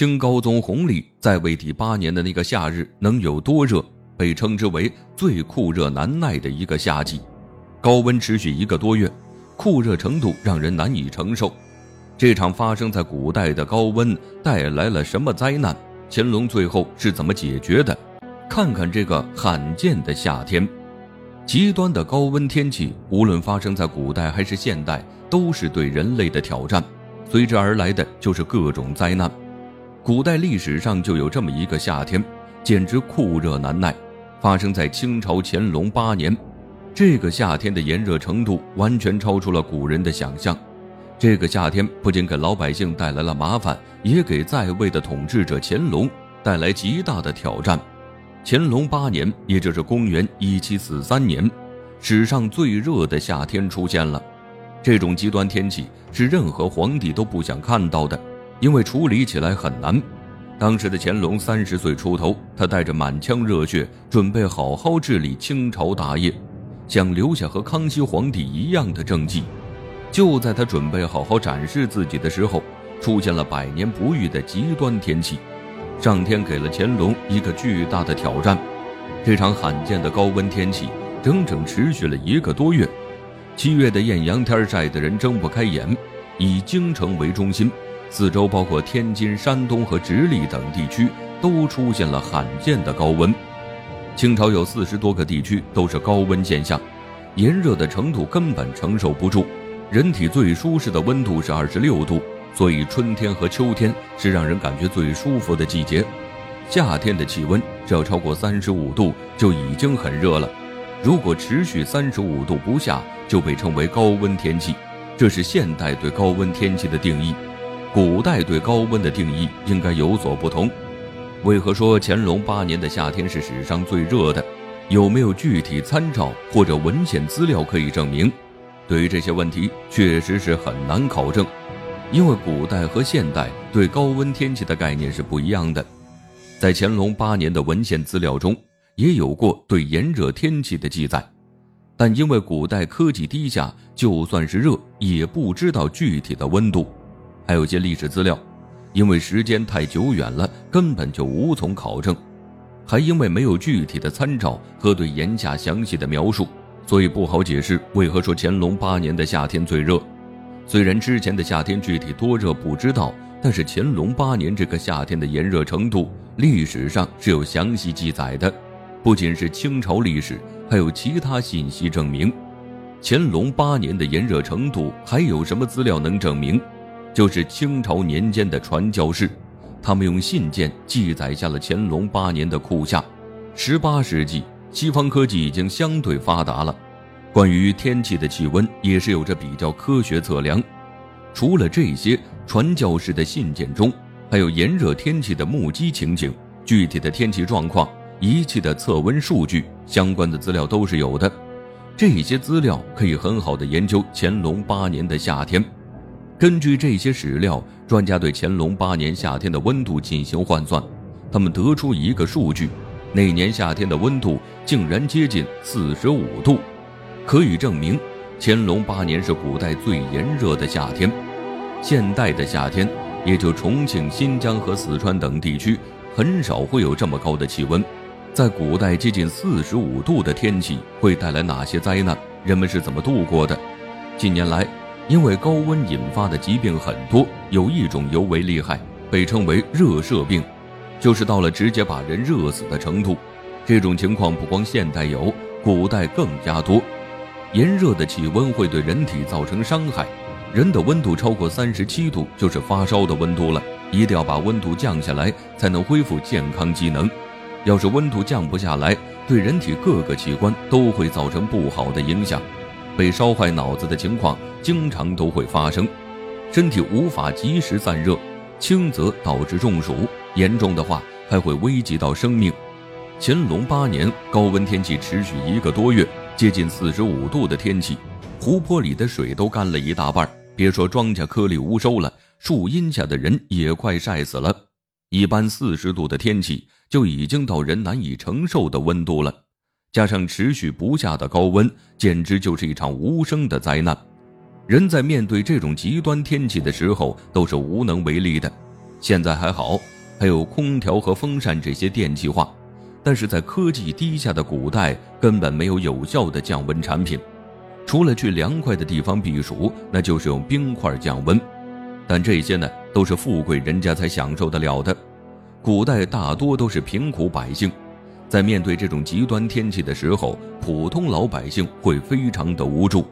清高宗弘历在位第八年的那个夏日能有多热，被称之为最酷热难耐的一个夏季。高温持续一个多月，酷热程度让人难以承受。这场发生在古代的高温带来了什么灾难？乾隆最后是怎么解决的？看看这个罕见的夏天，极端的高温天气，无论发生在古代还是现代，都是对人类的挑战。随之而来的就是各种灾难。古代历史上就有这么一个夏天，简直酷热难耐，发生在清朝乾隆八年。这个夏天的炎热程度完全超出了古人的想象。这个夏天不仅给老百姓带来了麻烦，也给在位的统治者乾隆带来极大的挑战。乾隆八年，也就是公元一七四三年，史上最热的夏天出现了。这种极端天气是任何皇帝都不想看到的。因为处理起来很难，当时的乾隆三十岁出头，他带着满腔热血，准备好好治理清朝大业，想留下和康熙皇帝一样的政绩。就在他准备好好展示自己的时候，出现了百年不遇的极端天气，上天给了乾隆一个巨大的挑战。这场罕见的高温天气整整持续了一个多月，七月的艳阳天晒得人睁不开眼，以京城为中心。四周包括天津、山东和直隶等地区都出现了罕见的高温，清朝有四十多个地区都是高温现象，炎热的程度根本承受不住。人体最舒适的温度是二十六度，所以春天和秋天是让人感觉最舒服的季节。夏天的气温只要超过三十五度就已经很热了，如果持续三十五度不下就被称为高温天气。这是现代对高温天气的定义。古代对高温的定义应该有所不同。为何说乾隆八年的夏天是史上最热的？有没有具体参照或者文献资料可以证明？对于这些问题，确实是很难考证，因为古代和现代对高温天气的概念是不一样的。在乾隆八年的文献资料中，也有过对炎热天气的记载，但因为古代科技低下，就算是热，也不知道具体的温度。还有些历史资料，因为时间太久远了，根本就无从考证；还因为没有具体的参照和对炎夏详细的描述，所以不好解释为何说乾隆八年的夏天最热。虽然之前的夏天具体多热不知道，但是乾隆八年这个夏天的炎热程度，历史上是有详细记载的。不仅是清朝历史，还有其他信息证明，乾隆八年的炎热程度还有什么资料能证明？就是清朝年间的传教士，他们用信件记载下了乾隆八年的酷夏。十八世纪，西方科技已经相对发达了，关于天气的气温也是有着比较科学测量。除了这些，传教士的信件中还有炎热天气的目击情景、具体的天气状况、仪器的测温数据，相关的资料都是有的。这些资料可以很好的研究乾隆八年的夏天。根据这些史料，专家对乾隆八年夏天的温度进行换算，他们得出一个数据：那年夏天的温度竟然接近四十五度，可以证明乾隆八年是古代最炎热的夏天。现代的夏天，也就重庆、新疆和四川等地区，很少会有这么高的气温。在古代，接近四十五度的天气会带来哪些灾难？人们是怎么度过的？近年来。因为高温引发的疾病很多，有一种尤为厉害，被称为热射病，就是到了直接把人热死的程度。这种情况不光现代有，古代更加多。炎热的气温会对人体造成伤害，人的温度超过三十七度就是发烧的温度了，一定要把温度降下来才能恢复健康机能。要是温度降不下来，对人体各个器官都会造成不好的影响。被烧坏脑子的情况经常都会发生，身体无法及时散热，轻则导致中暑，严重的话还会危及到生命。乾隆八年高温天气持续一个多月，接近四十五度的天气，湖泊里的水都干了一大半，别说庄稼颗粒无收了，树荫下的人也快晒死了。一般四十度的天气就已经到人难以承受的温度了。加上持续不下的高温，简直就是一场无声的灾难。人在面对这种极端天气的时候，都是无能为力的。现在还好，还有空调和风扇这些电气化，但是在科技低下的古代，根本没有有效的降温产品。除了去凉快的地方避暑，那就是用冰块降温。但这些呢，都是富贵人家才享受得了的。古代大多都是贫苦百姓，在面对这种极端天气的时候，普通老百姓会非常的无助，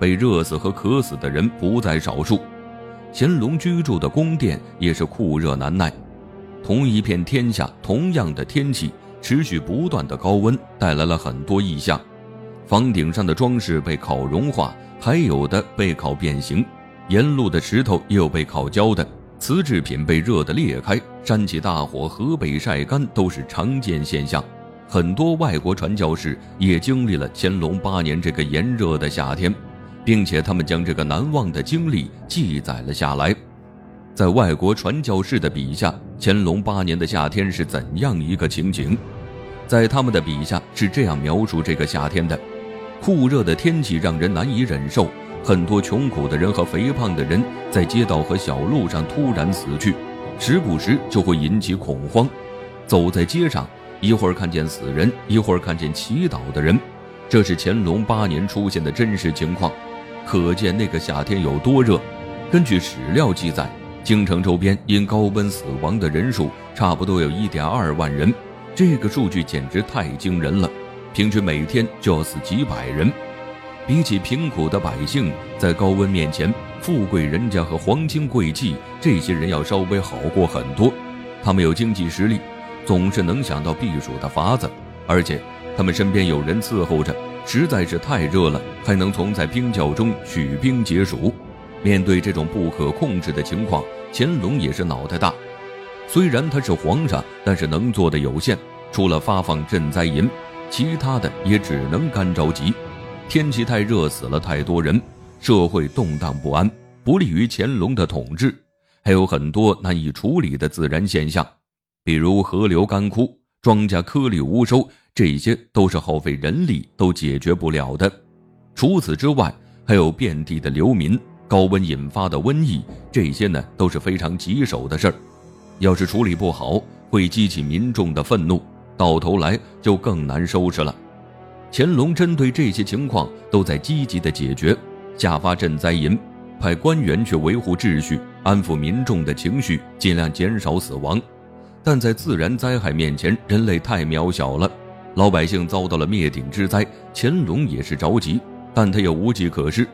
被热死和渴死的人不在少数。乾隆居住的宫殿也是酷热难耐，同一片天下，同样的天气，持续不断的高温带来了很多异象。房顶上的装饰被烤融化，还有的被烤变形；沿路的石头也有被烤焦的，瓷制品被热得裂开，山起大火，河北晒干都是常见现象。很多外国传教士也经历了乾隆八年这个炎热的夏天，并且他们将这个难忘的经历记载了下来。在外国传教士的笔下，乾隆八年的夏天是怎样一个情景？在他们的笔下是这样描述这个夏天的。酷热的天气让人难以忍受，很多穷苦的人和肥胖的人在街道和小路上突然死去，时不时就会引起恐慌。走在街上，一会儿看见死人，一会儿看见祈祷的人，这是乾隆八年出现的真实情况，可见那个夏天有多热。根据史料记载，京城周边因高温死亡的人数差不多有一点二万人，这个数据简直太惊人了。平均每天就要死几百人，比起贫苦的百姓，在高温面前，富贵人家和皇亲贵戚这些人要稍微好过很多。他们有经济实力，总是能想到避暑的法子，而且他们身边有人伺候着。实在是太热了，还能从在冰窖中取冰解暑。面对这种不可控制的情况，乾隆也是脑袋大。虽然他是皇上，但是能做的有限，除了发放赈灾银。其他的也只能干着急，天气太热，死了太多人，社会动荡不安，不利于乾隆的统治。还有很多难以处理的自然现象，比如河流干枯、庄稼颗粒无收，这些都是耗费人力都解决不了的。除此之外，还有遍地的流民、高温引发的瘟疫，这些呢都是非常棘手的事儿。要是处理不好，会激起民众的愤怒。到头来就更难收拾了。乾隆针对这些情况都在积极的解决，下发赈灾银，派官员去维护秩序，安抚民众的情绪，尽量减少死亡。但在自然灾害面前，人类太渺小了，老百姓遭到了灭顶之灾，乾隆也是着急，但他又无计可施。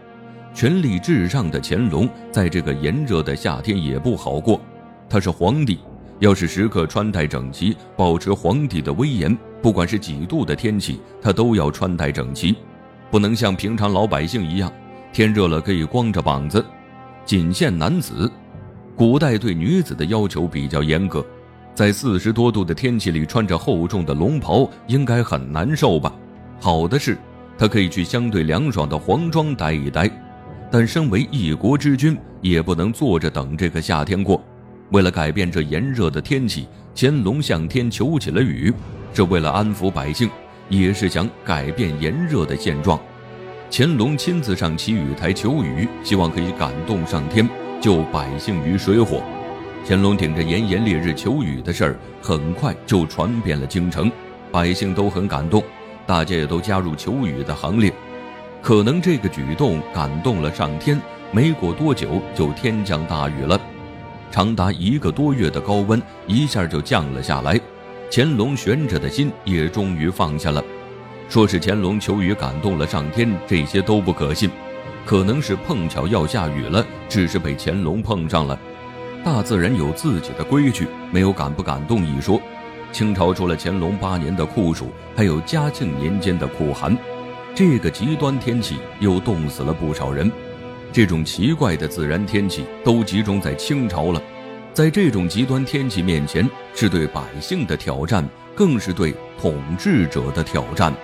权力至上的乾隆在这个炎热的夏天也不好过，他是皇帝。要是时刻穿戴整齐，保持皇帝的威严，不管是几度的天气，他都要穿戴整齐，不能像平常老百姓一样，天热了可以光着膀子。仅限男子，古代对女子的要求比较严格，在四十多度的天气里穿着厚重的龙袍，应该很难受吧？好的是，他可以去相对凉爽的皇庄待一待，但身为一国之君，也不能坐着等这个夏天过。为了改变这炎热的天气，乾隆向天求起了雨，是为了安抚百姓，也是想改变炎热的现状。乾隆亲自上祈雨台求雨，希望可以感动上天，救百姓于水火。乾隆顶着炎炎烈日求雨的事儿，很快就传遍了京城，百姓都很感动，大家也都加入求雨的行列。可能这个举动感动了上天，没过多久就天降大雨了。长达一个多月的高温一下就降了下来，乾隆悬着的心也终于放下了。说是乾隆求雨感动了上天，这些都不可信，可能是碰巧要下雨了，只是被乾隆碰上了。大自然有自己的规矩，没有敢不感动一说。清朝除了乾隆八年的酷暑，还有嘉庆年间的酷寒，这个极端天气又冻死了不少人。这种奇怪的自然天气都集中在清朝了，在这种极端天气面前，是对百姓的挑战，更是对统治者的挑战。